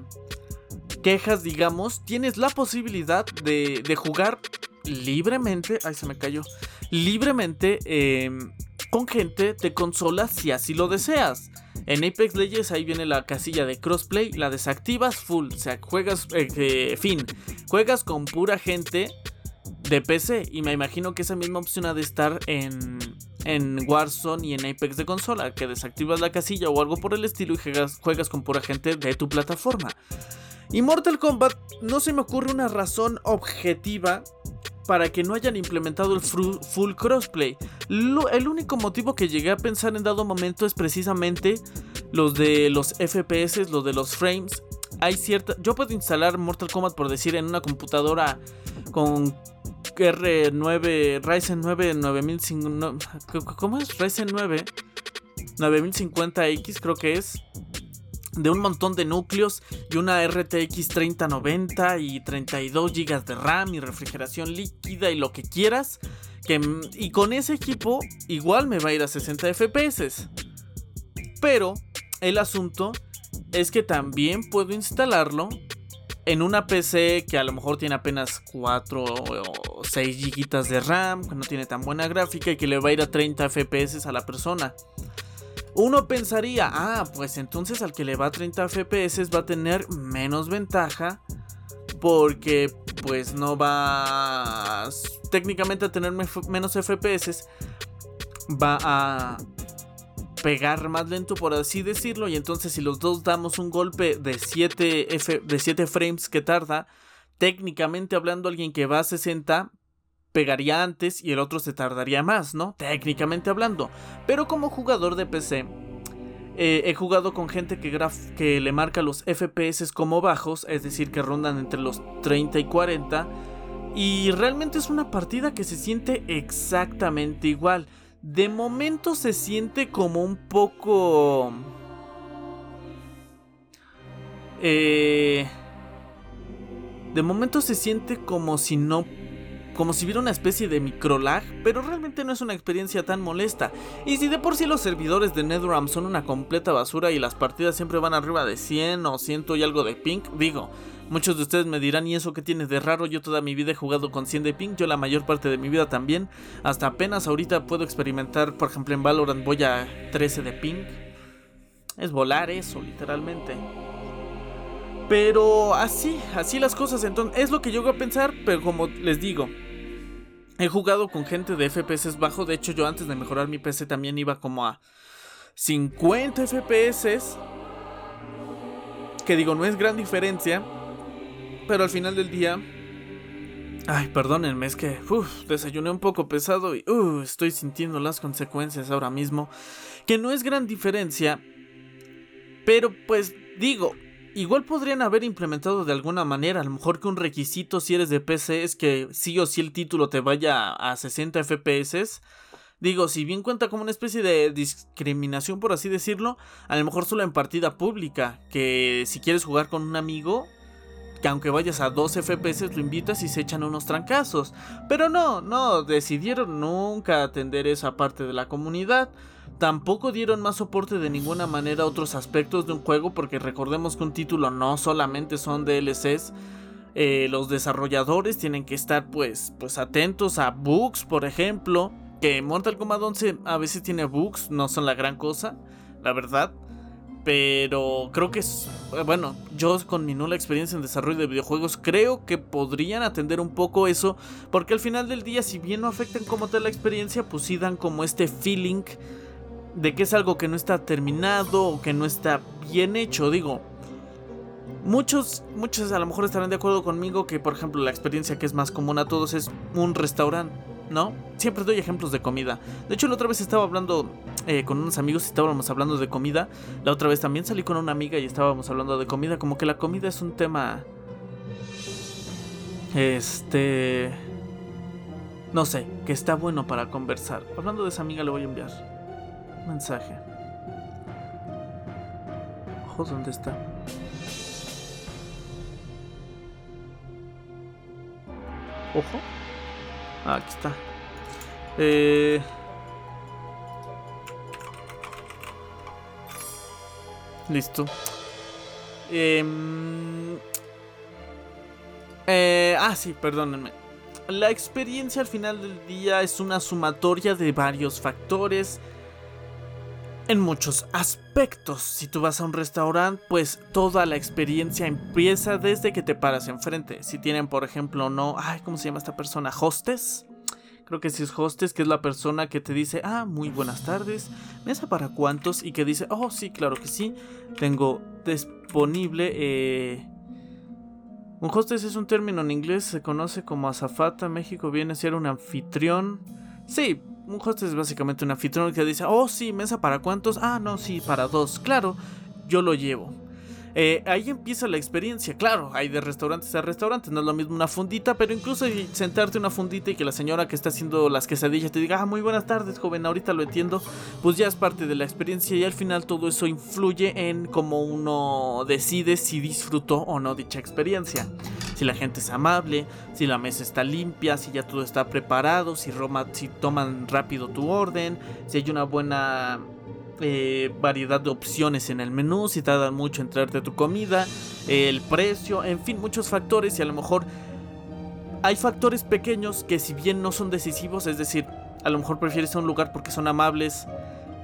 quejas, digamos, tienes la posibilidad de, jugar libremente, ay se me cayó, libremente em, con gente de consola si así lo deseas. En Apex Legends ahí viene la casilla de crossplay, la desactivas full, o sea, juegas, eh, fin, juegas con pura gente de PC y me imagino que esa misma opción ha de estar en, en Warzone y en Apex de consola, que desactivas la casilla o algo por el estilo y juegas, juegas con pura gente de tu plataforma. Y Mortal Kombat no se me ocurre una razón objetiva para que no hayan implementado el full crossplay. el único motivo que llegué a pensar en dado momento es precisamente los de los FPS, los de los frames. Hay cierta. Yo puedo instalar Mortal Kombat por decir en una computadora con R9, Ryzen 9 9050. ¿Cómo es? Ryzen 9 9050X, creo que es de un montón de núcleos y una RTX 3090 y 32 GB de RAM y refrigeración líquida y lo que quieras. Que, y con ese equipo igual me va a ir a 60 FPS. Pero el asunto es que también puedo instalarlo en una PC que a lo mejor tiene apenas 4 o 6 GB de RAM, que no tiene tan buena gráfica y que le va a ir a 30 FPS a la persona. Uno pensaría, ah, pues entonces al que le va a 30 FPS va a tener menos ventaja porque pues no va técnicamente a tener menos FPS, va a pegar más lento por así decirlo y entonces si los dos damos un golpe de 7 de 7 frames que tarda, técnicamente hablando alguien que va a 60 pegaría antes y el otro se tardaría más, ¿no? Técnicamente hablando. Pero como jugador de PC, eh, he jugado con gente que, que le marca los FPS como bajos, es decir, que rondan entre los 30 y 40. Y realmente es una partida que se siente exactamente igual. De momento se siente como un poco... Eh, de momento se siente como si no como si hubiera una especie de microlag, pero realmente no es una experiencia tan molesta. Y si de por sí los servidores de NetherRealm son una completa basura y las partidas siempre van arriba de 100 o 100 y algo de ping, digo, muchos de ustedes me dirán, ¿y eso qué tiene de raro? Yo toda mi vida he jugado con 100 de ping, yo la mayor parte de mi vida también, hasta apenas ahorita puedo experimentar, por ejemplo en Valorant voy a 13 de ping. Es volar eso, literalmente. Pero así, así las cosas. Entonces, es lo que llego a pensar, pero como les digo, he jugado con gente de FPS bajo. De hecho, yo antes de mejorar mi PC también iba como a 50 FPS. Que digo, no es gran diferencia. Pero al final del día. Ay, perdónenme, es que uf, desayuné un poco pesado y estoy sintiendo las consecuencias ahora mismo. Que no es gran diferencia. Pero pues digo, Igual podrían haber implementado de alguna manera, a lo mejor que un requisito si eres de PC es que sí o sí el título te vaya a 60 FPS. Digo, si bien cuenta como una especie de discriminación, por así decirlo, a lo mejor solo en partida pública, que si quieres jugar con un amigo, que aunque vayas a 2 FPS lo invitas y se echan unos trancazos. Pero no, no, decidieron nunca atender esa parte de la comunidad. Tampoco dieron más soporte de ninguna manera a otros aspectos de un juego porque recordemos que un título no solamente son DLCs. Eh, los desarrolladores tienen que estar pues, pues atentos a bugs, por ejemplo. Que Mortal Kombat 11 a veces tiene bugs, no son la gran cosa, la verdad. Pero creo que es, bueno, yo con mi nula experiencia en desarrollo de videojuegos creo que podrían atender un poco eso. Porque al final del día, si bien no afectan como tal la experiencia, pues sí dan como este feeling de que es algo que no está terminado o que no está bien hecho. Digo, muchos, muchos a lo mejor estarán de acuerdo conmigo que, por ejemplo, la experiencia que es más común a todos es un restaurante, ¿no? Siempre doy ejemplos de comida. De hecho, la otra vez estaba hablando eh, con unos amigos y estábamos hablando de comida. La otra vez también salí con una amiga y estábamos hablando de comida. Como que la comida es un tema... Este... No sé, que está bueno para conversar. Hablando de esa amiga le voy a enviar. Mensaje. Ojo, ¿dónde está? Ojo. Ah, aquí está. Eh... Listo. Em, eh... ah, sí, perdónenme. La experiencia al final del día es una sumatoria de varios factores en muchos aspectos. Si tú vas a un restaurante, pues toda la experiencia empieza desde que te paras enfrente. Si tienen, por ejemplo, no, ay, ¿cómo se llama esta persona? Hostes. Creo que si es hostes, que es la persona que te dice, ah, muy buenas tardes, mesa para cuántos, y que dice, oh, sí, claro que sí, tengo disponible. Eh... Un hostes es un término en inglés, se conoce como azafata. México viene a ser un anfitrión. Sí, un hostess es básicamente un anfitrión que dice, oh sí, mesa para cuántos, ah no, sí, para dos, claro, yo lo llevo. Eh, ahí empieza la experiencia, claro, hay de restaurantes a restaurantes, no es lo mismo una fundita, pero incluso sentarte una fundita y que la señora que está haciendo las quesadillas te diga, ah, muy buenas tardes, joven, ahorita lo entiendo, pues ya es parte de la experiencia y al final todo eso influye en cómo uno decide si disfrutó o no dicha experiencia. Si la gente es amable, si la mesa está limpia, si ya todo está preparado, si, si toman rápido tu orden, si hay una buena eh, variedad de opciones en el menú, si tardan mucho en traerte tu comida, el precio, en fin, muchos factores y a lo mejor hay factores pequeños que si bien no son decisivos, es decir, a lo mejor prefieres un lugar porque son amables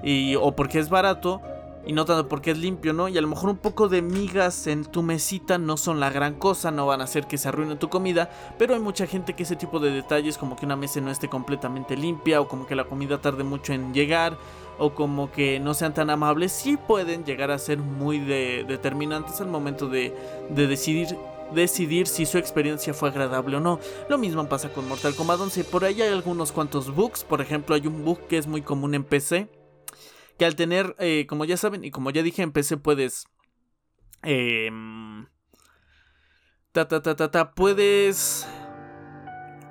y, o porque es barato y no tanto porque es limpio, ¿no? Y a lo mejor un poco de migas en tu mesita no son la gran cosa, no van a hacer que se arruine tu comida, pero hay mucha gente que ese tipo de detalles como que una mesa no esté completamente limpia o como que la comida tarde mucho en llegar o como que no sean tan amables, sí pueden llegar a ser muy determinantes al momento de, decidir decidir si su experiencia fue agradable o no. Lo mismo pasa con Mortal Kombat 11. Por ahí hay algunos cuantos bugs. Por ejemplo, hay un bug que es muy común en PC. Que al tener, eh, como ya saben, y como ya dije, en PC puedes... Em, ta, ta, ta, ta, ta, puedes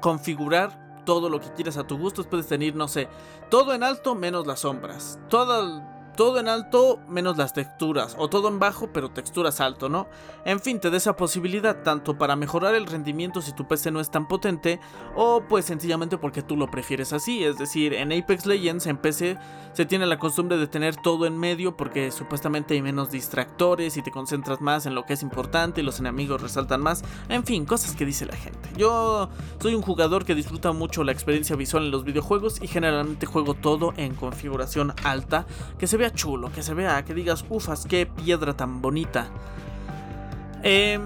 configurar todo lo que quieras a tu gusto. Puedes tener, no sé, todo en alto menos las sombras. Todo, todo en alto menos las texturas, o todo en bajo pero texturas alto, ¿no? En fin, te da esa posibilidad tanto para mejorar el rendimiento si tu PC no es tan potente, o pues sencillamente porque tú lo prefieres así, es decir, en Apex Legends en PC se tiene la costumbre de tener todo en medio porque supuestamente hay menos distractores y te concentras más en lo que es importante y los enemigos resaltan más, en fin, cosas que dice la gente. Yo soy un jugador que disfruta mucho la experiencia visual en los videojuegos y generalmente juego todo en configuración alta, que se vea chulo, que se vea, que digas, ufas, qué piedra tan bonita. Em,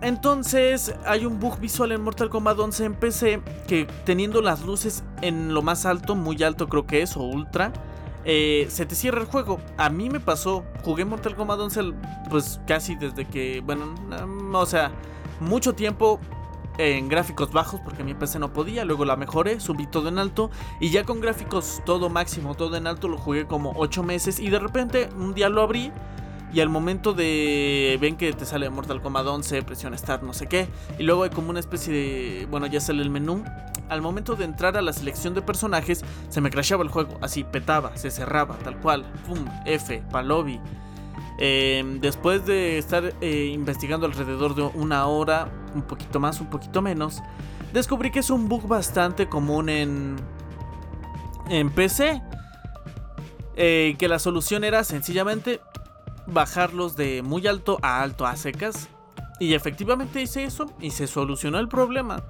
entonces hay un bug visual en Mortal Kombat 11 en PC que teniendo las luces en lo más alto, muy alto creo que es, o ultra, eh, se te cierra el juego. A mí me pasó, jugué Mortal Kombat 11 pues casi desde que, bueno, o sea, mucho tiempo en gráficos bajos porque mi PC no podía, luego la mejoré, subí todo en alto y ya con gráficos todo máximo, todo en alto lo jugué como 8 meses y de repente un día lo abrí y al momento de ven que te sale Mortal Kombat 11, presiona start, no sé qué, y luego hay como una especie de, bueno, ya sale el menú. Al momento de entrar a la selección de personajes, se me crashaba el juego, así petaba, se cerraba, tal cual, pum, F, palobi. Em, después de estar eh, investigando alrededor de una hora, un poquito más, un poquito menos, descubrí que es un bug bastante común en, en PC. Eh, que la solución era sencillamente bajarlos de muy alto a alto a secas. Y efectivamente hice eso y se solucionó el problema.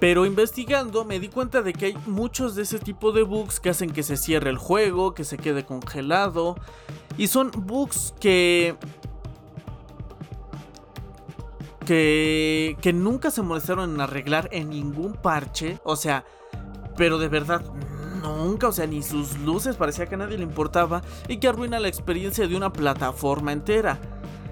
Pero investigando me di cuenta de que hay muchos de ese tipo de bugs que hacen que se cierre el juego, que se quede congelado. Y son bugs que... Que, que nunca se molestaron en arreglar en ningún parche. O sea, pero de verdad nunca, o sea, ni sus luces parecía que a nadie le importaba y que arruina la experiencia de una plataforma entera.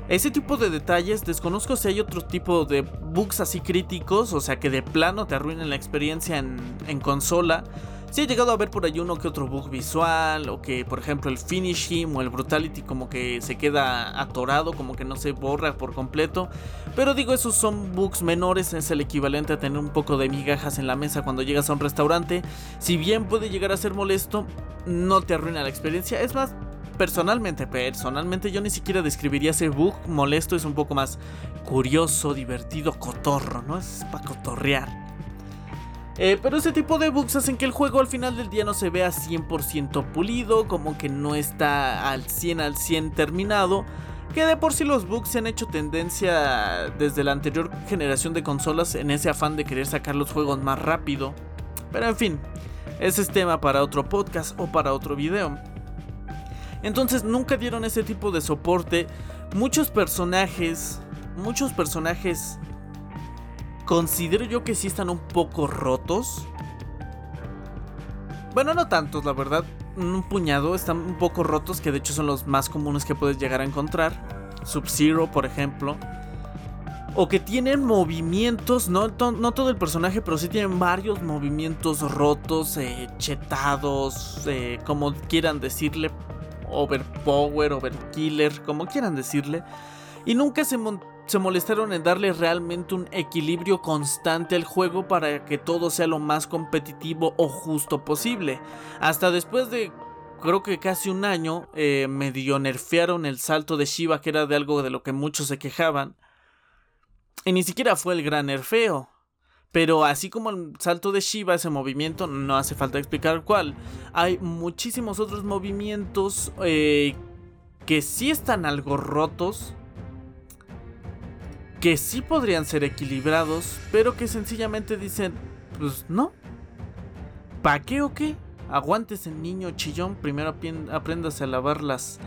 Ese tipo de detalles desconozco si hay otro tipo de bugs así críticos, o sea que de plano te arruinen la experiencia en, consola. Si he llegado a ver por ahí uno que otro bug visual, o que por ejemplo el Finish Him o el Brutality como que se queda atorado, como que no se borra por completo. Pero digo, esos son bugs menores, es el equivalente a tener un poco de migajas en la mesa cuando llegas a un restaurante. Si bien puede llegar a ser molesto, no te arruina la experiencia. Es más, personalmente, personalmente yo ni siquiera describiría ese bug molesto, es un poco más curioso, divertido, cotorro, ¿no? Es para cotorrear. Eh, pero ese tipo de bugs hacen que el juego al final del día no se vea 100% pulido, como que no está al 100 al 100 terminado. Que de por sí los bugs se han hecho tendencia desde la anterior generación de consolas en ese afán de querer sacar los juegos más rápido. Pero en fin, ese es tema para otro podcast o para otro video. Entonces nunca dieron ese tipo de soporte. Muchos personajes, muchos personajes Considero yo que sí están un poco rotos. Bueno, no tantos, la verdad. Un puñado están un poco rotos, que de hecho son los más comunes que puedes llegar a encontrar. Sub-Zero, por ejemplo. O que tienen movimientos, no, todo el personaje, pero sí tienen varios movimientos rotos, eh, chetados, eh, como quieran decirle. Overpower, overkiller, como quieran decirle. Y nunca se, se molestaron en darle realmente un equilibrio constante al juego para que todo sea lo más competitivo o justo posible. Hasta después de creo que casi un año eh, medio nerfearon el salto de Shiva que era de algo de lo que muchos se quejaban. Y ni siquiera fue el gran nerfeo. Pero así como el salto de Shiva, ese movimiento, no hace falta explicar cuál. Hay muchísimos otros movimientos eh, que sí están algo rotos que sí podrían ser equilibrados, pero que sencillamente dicen, pues no. ¿Pa' qué o qué? Aguantes el niño chillón, primero aprendas a lavar las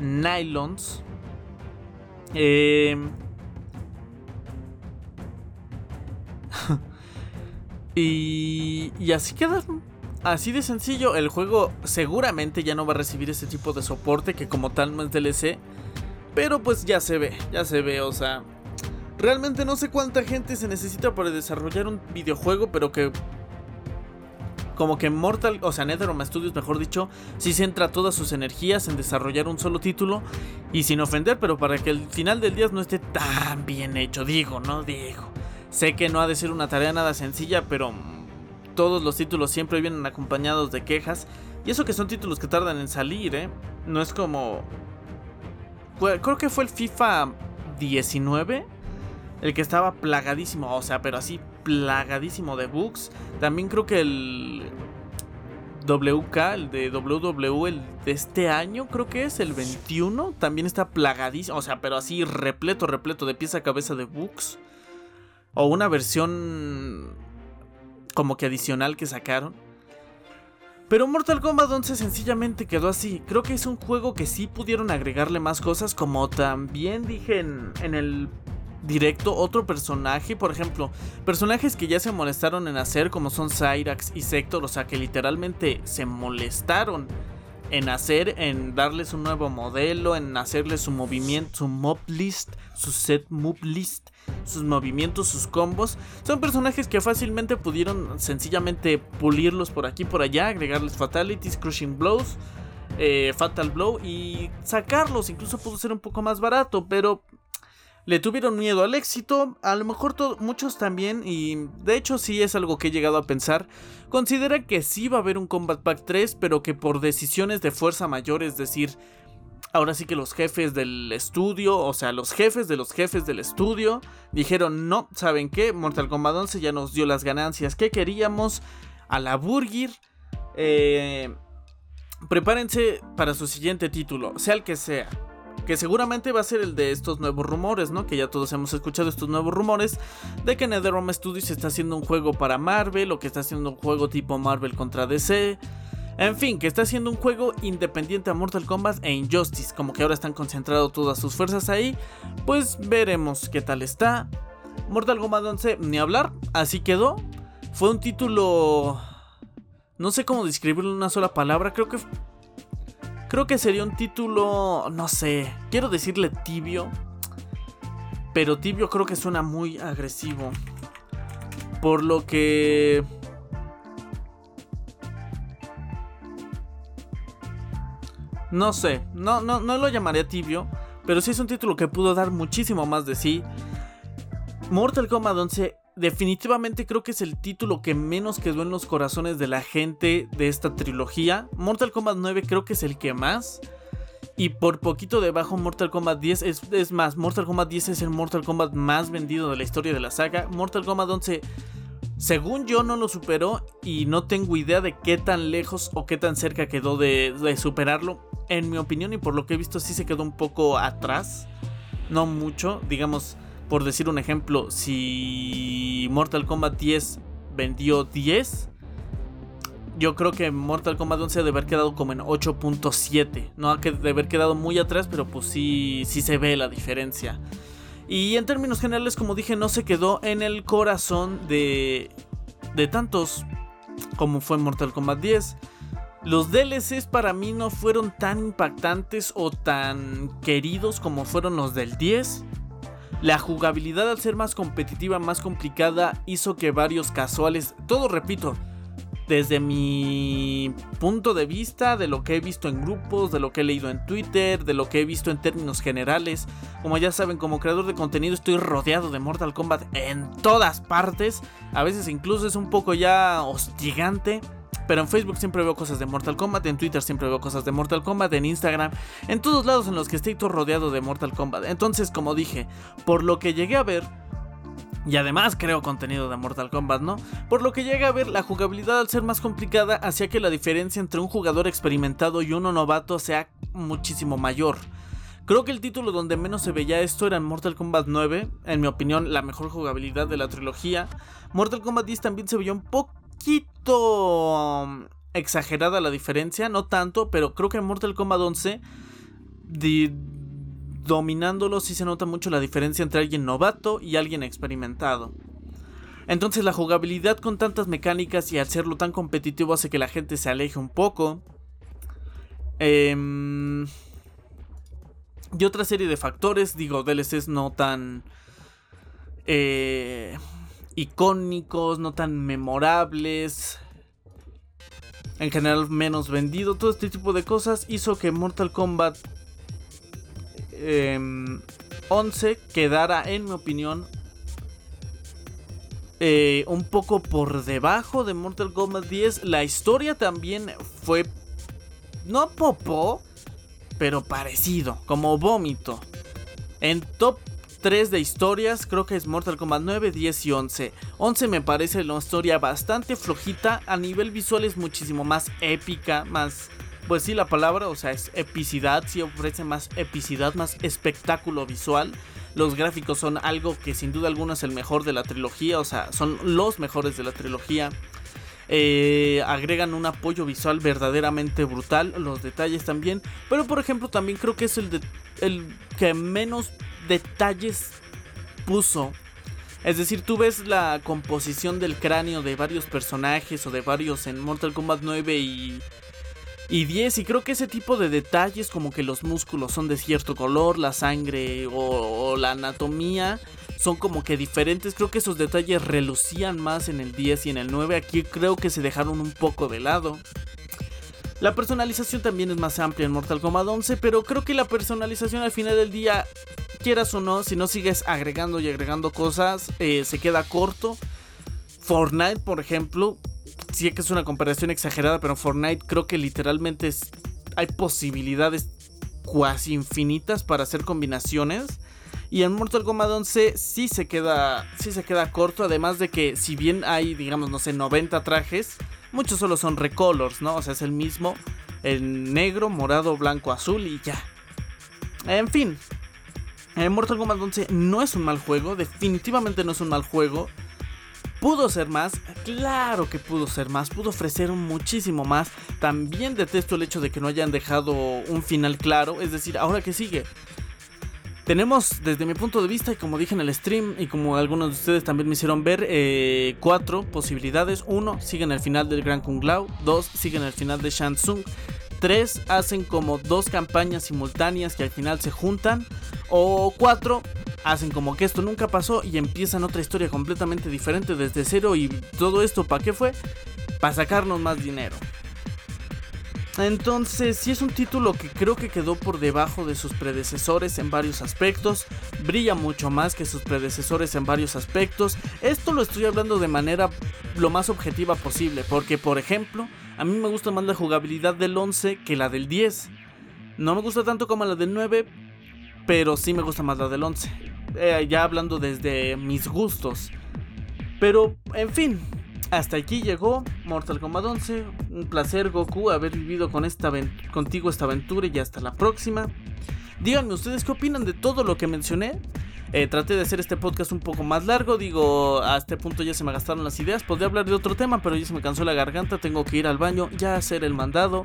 nylons. Em, y, y así quedaron. Así de sencillo, el juego seguramente ya no va a recibir ese tipo de soporte que como tal no es DLC. Pero pues ya se ve, ya se ve, o sea, Realmente no sé cuánta gente se necesita para desarrollar un videojuego, pero que como que Mortal, o sea, NetherRealm Studios, mejor dicho, sí centra todas sus energías en desarrollar un solo título y sin ofender, pero para que el final del día no esté tan bien hecho, digo, ¿no? Digo. Sé que no ha de ser una tarea nada sencilla, pero todos los títulos siempre vienen acompañados de quejas y eso que son títulos que tardan en salir, ¿eh? No es como... Creo que fue el FIFA 19 el que estaba plagadísimo, o sea, pero así plagadísimo de bugs. También creo que el WK, el de WW, el de este año, creo que es el 21, también está plagadísimo, o sea, pero así repleto, repleto de pieza a cabeza de bugs. O una versión como que adicional que sacaron. Pero Mortal Kombat 11 sencillamente quedó así. Creo que es un juego que sí pudieron agregarle más cosas, como también dije en, en el directo otro personaje, por ejemplo, personajes que ya se molestaron en hacer como son Cyrax y Sector, o sea que literalmente se molestaron en hacer, en darles un nuevo modelo, en hacerles su movimiento, su mob list, su set move list, sus movimientos, sus combos. Son personajes que fácilmente pudieron sencillamente pulirlos por aquí por allá, agregarles fatalities, crushing blows. Eh, fatal Blow y sacarlos incluso pudo ser un poco más barato pero le tuvieron miedo al éxito, a lo mejor muchos también, y de hecho sí es algo que he llegado a pensar, considera que sí va a haber un Combat Pack 3, pero que por decisiones de fuerza mayor, es decir, ahora sí que los jefes del estudio, o sea, los jefes de los jefes del estudio, dijeron, no, ¿saben qué? Mortal Kombat 11 ya nos dio las ganancias que queríamos a la Burgir. Eh, prepárense para su siguiente título, sea el que sea que seguramente va a ser el de estos nuevos rumores, ¿no? Que ya todos hemos escuchado estos nuevos rumores de que NetherRealm Studios está haciendo un juego para Marvel o que está haciendo un juego tipo Marvel contra DC. En fin, que está haciendo un juego independiente a Mortal Kombat e Injustice, como que ahora están concentrados todas sus fuerzas ahí, pues veremos qué tal está. Mortal Kombat 11, ni hablar, así quedó. Fue un título... No sé cómo describirlo en una sola palabra, creo que Creo que sería un título, no sé, quiero decirle tibio, pero tibio creo que suena muy agresivo. Por lo que... No sé, no, no, no lo llamaría tibio, pero sí es un título que pudo dar muchísimo más de sí. Mortal Kombat 11 definitivamente creo que es el título que menos quedó en los corazones de la gente de esta trilogía. Mortal Kombat 9 creo que es el que más. Y por poquito debajo Mortal Kombat 10 es, más, Mortal Kombat 10 es el Mortal Kombat más vendido de la historia de la saga. Mortal Kombat 11, según yo, no lo superó y no tengo idea de qué tan lejos o qué tan cerca quedó de superarlo. En mi opinión y por lo que he visto sí se quedó un poco atrás. No mucho, digamos por decir un ejemplo, si Mortal Kombat 10 vendió 10, yo creo que Mortal Kombat 11 debe haber quedado como en 8.7. No ha de haber quedado muy atrás, pero pues sí, sí se ve la diferencia. Y en términos generales, como dije, no se quedó en el corazón de, de tantos como fue Mortal Kombat 10. Los DLCs para mí no fueron tan impactantes o tan queridos como fueron los del 10. La jugabilidad al ser más competitiva, más complicada, hizo que varios casuales, todo repito, desde mi punto de vista, de lo que he visto en grupos, de lo que he leído en Twitter, de lo que he visto en términos generales. Como ya saben, como creador de contenido estoy rodeado de Mortal Kombat en todas partes. A veces incluso es un poco ya hostigante. Pero en Facebook siempre veo cosas de Mortal Kombat, en Twitter siempre veo cosas de Mortal Kombat, en Instagram, en todos lados en los que estoy todo rodeado de Mortal Kombat. Entonces, como dije, por lo que llegué a ver, y además creo contenido de Mortal Kombat, ¿no? Por lo que llegué a ver, la jugabilidad al ser más complicada hacía que la diferencia entre un jugador experimentado y uno novato sea muchísimo mayor. Creo que el título donde menos se veía esto era en Mortal Kombat 9, en mi opinión la mejor jugabilidad de la trilogía. Mortal Kombat 10 también se veía un poco poquito um, exagerada la diferencia, no tanto, pero creo que en Mortal Kombat 11, dominándolo, sí se nota mucho la diferencia entre alguien novato y alguien experimentado. Entonces la jugabilidad con tantas mecánicas y hacerlo tan competitivo hace que la gente se aleje un poco. Em, y otra serie de factores, digo, DLCs no tan... Eh, icónicos, no tan memorables. En general menos vendido. Todo este tipo de cosas hizo que Mortal Kombat 11 em, quedara, en mi opinión, eh, un poco por debajo de Mortal Kombat 10. La historia también fue... No popó, pero parecido, como vómito. En top 3 de historias, creo que es Mortal Kombat 9, 10 y 11. 11 me parece una historia bastante flojita, a nivel visual es muchísimo más épica, más... Pues sí, la palabra, o sea, es epicidad, sí ofrece más epicidad, más espectáculo visual. Los gráficos son algo que sin duda alguna es el mejor de la trilogía, o sea, son los mejores de la trilogía. Eh, agregan un apoyo visual verdaderamente brutal, los detalles también. Pero por ejemplo también creo que es el, de, el que menos detalles puso. Es decir, tú ves la composición del cráneo de varios personajes o de varios en Mortal Kombat 9 y, y 10 y creo que ese tipo de detalles como que los músculos son de cierto color, la sangre o, o la anatomía son como que diferentes. Creo que esos detalles relucían más en el 10 y en el 9. Aquí creo que se dejaron un poco de lado. La personalización también es más amplia en Mortal Kombat 11, pero creo que la personalización al final del día, quieras o no, si no sigues agregando y agregando cosas, eh, se queda corto. Fortnite, por ejemplo, sí que es una comparación exagerada, pero Fortnite creo que literalmente hay posibilidades cuasi infinitas para hacer combinaciones. Y en Mortal Kombat 11 sí se queda, sí se queda corto, además de que si bien hay, digamos, no sé, 90 trajes, muchos solo son recolors, ¿no? O sea, es el mismo, el negro, morado, blanco, azul y ya. En fin, en Mortal Kombat 11 no es un mal juego, definitivamente no es un mal juego. ¿Pudo ser más? Claro que pudo ser más, pudo ofrecer muchísimo más. También detesto el hecho de que no hayan dejado un final claro, es decir, ahora que sigue. Tenemos, desde mi punto de vista, y como dije en el stream, y como algunos de ustedes también me hicieron ver, eh, cuatro posibilidades. Uno, siguen el final del Gran Kung Lao. Dos, siguen el final de Shansung. Tres, hacen como dos campañas simultáneas que al final se juntan. O cuatro, hacen como que esto nunca pasó y empiezan otra historia completamente diferente desde cero. Y todo esto, ¿para qué fue? Para sacarnos más dinero. Entonces, sí es un título que creo que quedó por debajo de sus predecesores en varios aspectos, brilla mucho más que sus predecesores en varios aspectos. Esto lo estoy hablando de manera lo más objetiva posible, porque por ejemplo, a mí me gusta más la jugabilidad del 11 que la del 10. No me gusta tanto como la del 9, pero sí me gusta más la del 11. Eh, ya hablando desde mis gustos. Pero, en fin, hasta aquí llegó Mortal Kombat 11. Un placer, Goku, haber vivido con esta contigo esta aventura y hasta la próxima. Díganme ustedes qué opinan de todo lo que mencioné. Eh, traté de hacer este podcast un poco más largo. Digo, a este punto ya se me gastaron las ideas. Podría hablar de otro tema, pero ya se me cansó la garganta. Tengo que ir al baño, ya hacer el mandado.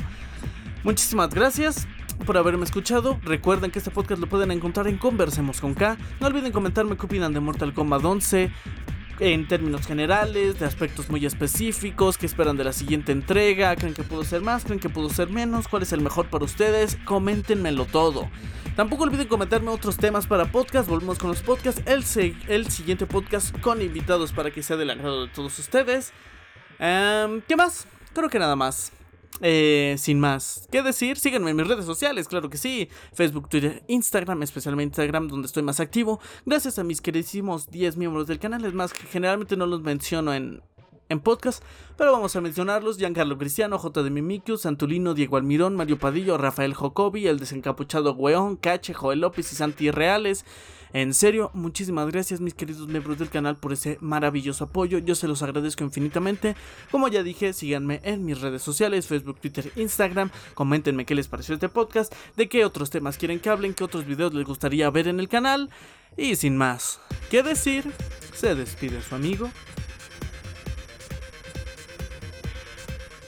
Muchísimas gracias por haberme escuchado. Recuerden que este podcast lo pueden encontrar en Conversemos con K. No olviden comentarme qué opinan de Mortal Kombat 11 en términos generales, de aspectos muy específicos, qué esperan de la siguiente entrega, creen que pudo ser más, creen que pudo ser menos, cuál es el mejor para ustedes, coméntenmelo todo. Tampoco olviden comentarme otros temas para podcast, volvemos con los podcasts, el, el siguiente podcast con invitados para que sea del agrado de todos ustedes. Em, ¿Qué más? Creo que nada más. Eh, sin más ¿Qué decir, síganme en mis redes sociales, claro que sí. Facebook, Twitter, Instagram, especialmente Instagram, donde estoy más activo. Gracias a mis queridísimos 10 miembros del canal. Es más, que generalmente no los menciono en, en podcast, pero vamos a mencionarlos: Giancarlo Cristiano, J. de Mimikio, Santulino, Diego Almirón, Mario Padillo, Rafael Jocobi, El Desencapuchado Weón, Cache, Joel López y Santi Reales. En serio, muchísimas gracias mis queridos miembros del canal por ese maravilloso apoyo. Yo se los agradezco infinitamente. Como ya dije, síganme en mis redes sociales, Facebook, Twitter, Instagram. Coméntenme qué les pareció este podcast, de qué otros temas quieren que hablen, qué otros videos les gustaría ver en el canal. Y sin más que decir, se despide su amigo